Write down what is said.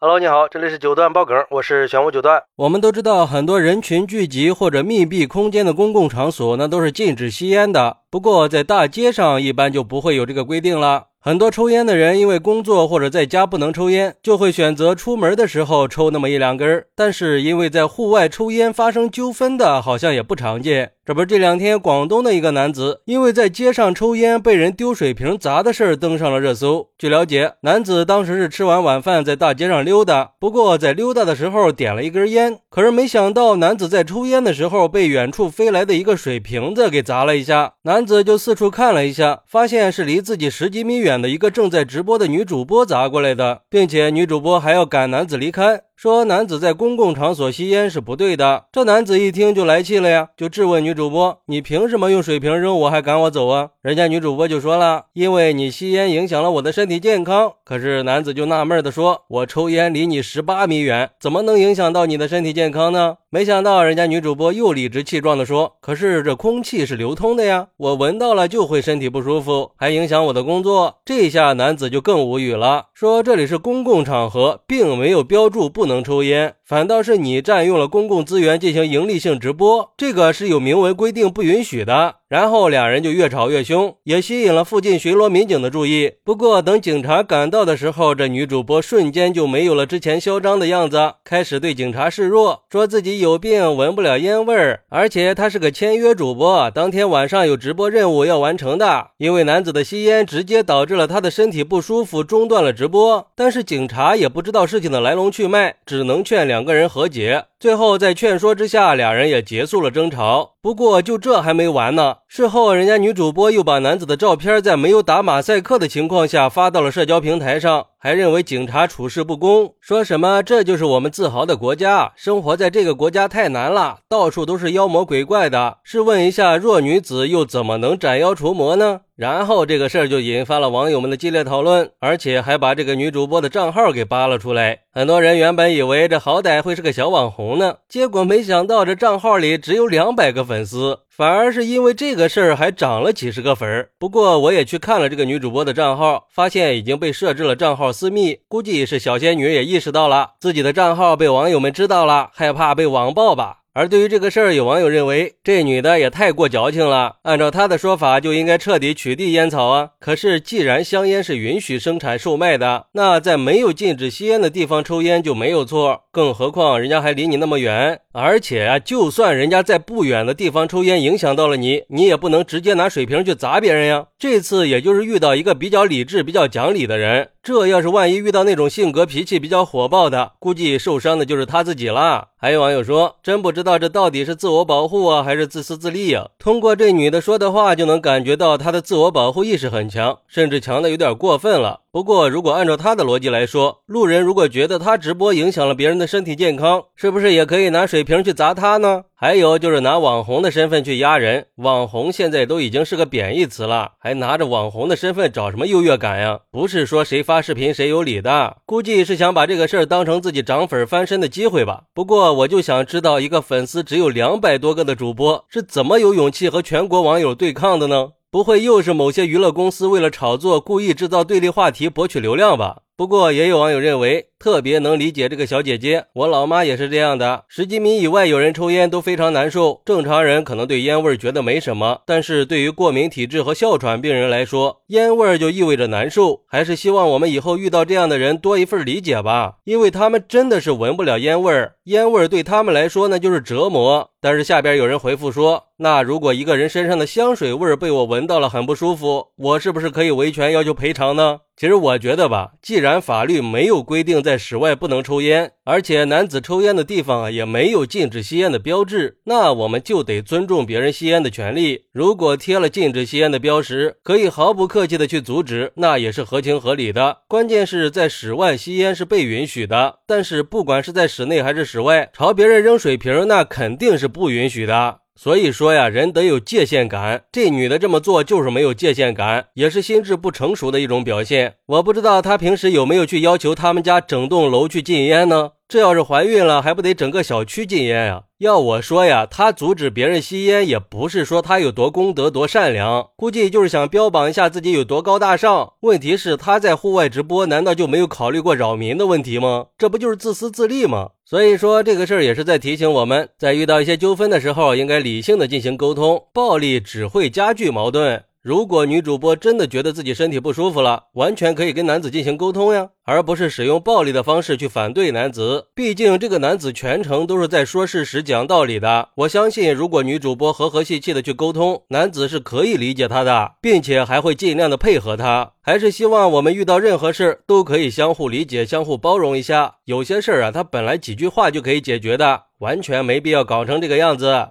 Hello，你好，这里是九段爆梗，我是玄武九段。我们都知道，很多人群聚集或者密闭空间的公共场所，那都是禁止吸烟的。不过，在大街上一般就不会有这个规定了。很多抽烟的人因为工作或者在家不能抽烟，就会选择出门的时候抽那么一两根。但是，因为在户外抽烟发生纠纷的，好像也不常见。这不是这两天广东的一个男子，因为在街上抽烟被人丢水瓶砸的事儿登上了热搜。据了解，男子当时是吃完晚饭在大街上溜达，不过在溜达的时候点了一根烟，可是没想到男子在抽烟的时候被远处飞来的一个水瓶子给砸了一下。男男子就四处看了一下，发现是离自己十几米远的一个正在直播的女主播砸过来的，并且女主播还要赶男子离开。说男子在公共场所吸烟是不对的，这男子一听就来气了呀，就质问女主播：“你凭什么用水瓶扔我，还赶我走啊？”人家女主播就说了：“因为你吸烟影响了我的身体健康。”可是男子就纳闷的说：“我抽烟离你十八米远，怎么能影响到你的身体健康呢？”没想到人家女主播又理直气壮的说：“可是这空气是流通的呀，我闻到了就会身体不舒服，还影响我的工作。”这下男子就更无语了，说：“这里是公共场合，并没有标注不。”能抽烟，反倒是你占用了公共资源进行盈利性直播，这个是有明文规定不允许的。然后两人就越吵越凶，也吸引了附近巡逻民警的注意。不过等警察赶到的时候，这女主播瞬间就没有了之前嚣张的样子，开始对警察示弱，说自己有病，闻不了烟味儿，而且她是个签约主播，当天晚上有直播任务要完成的。因为男子的吸烟直接导致了他的身体不舒服，中断了直播。但是警察也不知道事情的来龙去脉，只能劝两两个人和解。最后在劝说之下，俩人也结束了争吵。不过就这还没完呢。事后，人家女主播又把男子的照片在没有打马赛克的情况下发到了社交平台上，还认为警察处事不公，说什么这就是我们自豪的国家，生活在这个国家太难了，到处都是妖魔鬼怪的。试问一下，弱女子又怎么能斩妖除魔呢？然后这个事儿就引发了网友们的激烈讨论，而且还把这个女主播的账号给扒了出来。很多人原本以为这好歹会是个小网红呢，结果没想到这账号里只有两百个粉粉丝，反而是因为这个事儿还涨了几十个粉儿。不过我也去看了这个女主播的账号，发现已经被设置了账号私密，估计是小仙女也意识到了自己的账号被网友们知道了，害怕被网暴吧。而对于这个事儿，有网友认为这女的也太过矫情了。按照她的说法，就应该彻底取缔烟草啊。可是，既然香烟是允许生产售卖的，那在没有禁止吸烟的地方抽烟就没有错。更何况人家还离你那么远，而且啊，就算人家在不远的地方抽烟影响到了你，你也不能直接拿水瓶去砸别人呀。这次也就是遇到一个比较理智、比较讲理的人。这要是万一遇到那种性格脾气比较火爆的，估计受伤的就是他自己了。还有网友说，真不知道这到底是自我保护啊，还是自私自利啊？通过这女的说的话，就能感觉到她的自我保护意识很强，甚至强的有点过分了。不过，如果按照她的逻辑来说，路人如果觉得她直播影响了别人的身体健康，是不是也可以拿水瓶去砸他呢？还有就是拿网红的身份去压人，网红现在都已经是个贬义词了，还拿着网红的身份找什么优越感呀？不是说谁发视频谁有理的，估计是想把这个事儿当成自己涨粉翻身的机会吧。不过我就想知道，一个粉丝只有两百多个的主播是怎么有勇气和全国网友对抗的呢？不会又是某些娱乐公司为了炒作，故意制造对立话题博取流量吧？不过也有网友认为。特别能理解这个小姐姐，我老妈也是这样的。十几米以外有人抽烟都非常难受。正常人可能对烟味儿觉得没什么，但是对于过敏体质和哮喘病人来说，烟味儿就意味着难受。还是希望我们以后遇到这样的人多一份理解吧，因为他们真的是闻不了烟味儿，烟味儿对他们来说那就是折磨。但是下边有人回复说，那如果一个人身上的香水味儿被我闻到了很不舒服，我是不是可以维权要求赔偿呢？其实我觉得吧，既然法律没有规定在室外不能抽烟，而且男子抽烟的地方也没有禁止吸烟的标志，那我们就得尊重别人吸烟的权利。如果贴了禁止吸烟的标识，可以毫不客气的去阻止，那也是合情合理的。关键是在室外吸烟是被允许的，但是不管是在室内还是室外，朝别人扔水瓶，那肯定是不允许的。所以说呀，人得有界限感。这女的这么做就是没有界限感，也是心智不成熟的一种表现。我不知道她平时有没有去要求他们家整栋楼去禁烟呢？这要是怀孕了，还不得整个小区禁烟呀？要我说呀，他阻止别人吸烟，也不是说他有多功德、多善良，估计就是想标榜一下自己有多高大上。问题是他在户外直播，难道就没有考虑过扰民的问题吗？这不就是自私自利吗？所以说这个事儿也是在提醒我们，在遇到一些纠纷的时候，应该理性的进行沟通，暴力只会加剧矛盾。如果女主播真的觉得自己身体不舒服了，完全可以跟男子进行沟通呀，而不是使用暴力的方式去反对男子。毕竟这个男子全程都是在说事实、讲道理的。我相信，如果女主播和和气气的去沟通，男子是可以理解她的，并且还会尽量的配合她。还是希望我们遇到任何事都可以相互理解、相互包容一下。有些事儿啊，他本来几句话就可以解决的，完全没必要搞成这个样子。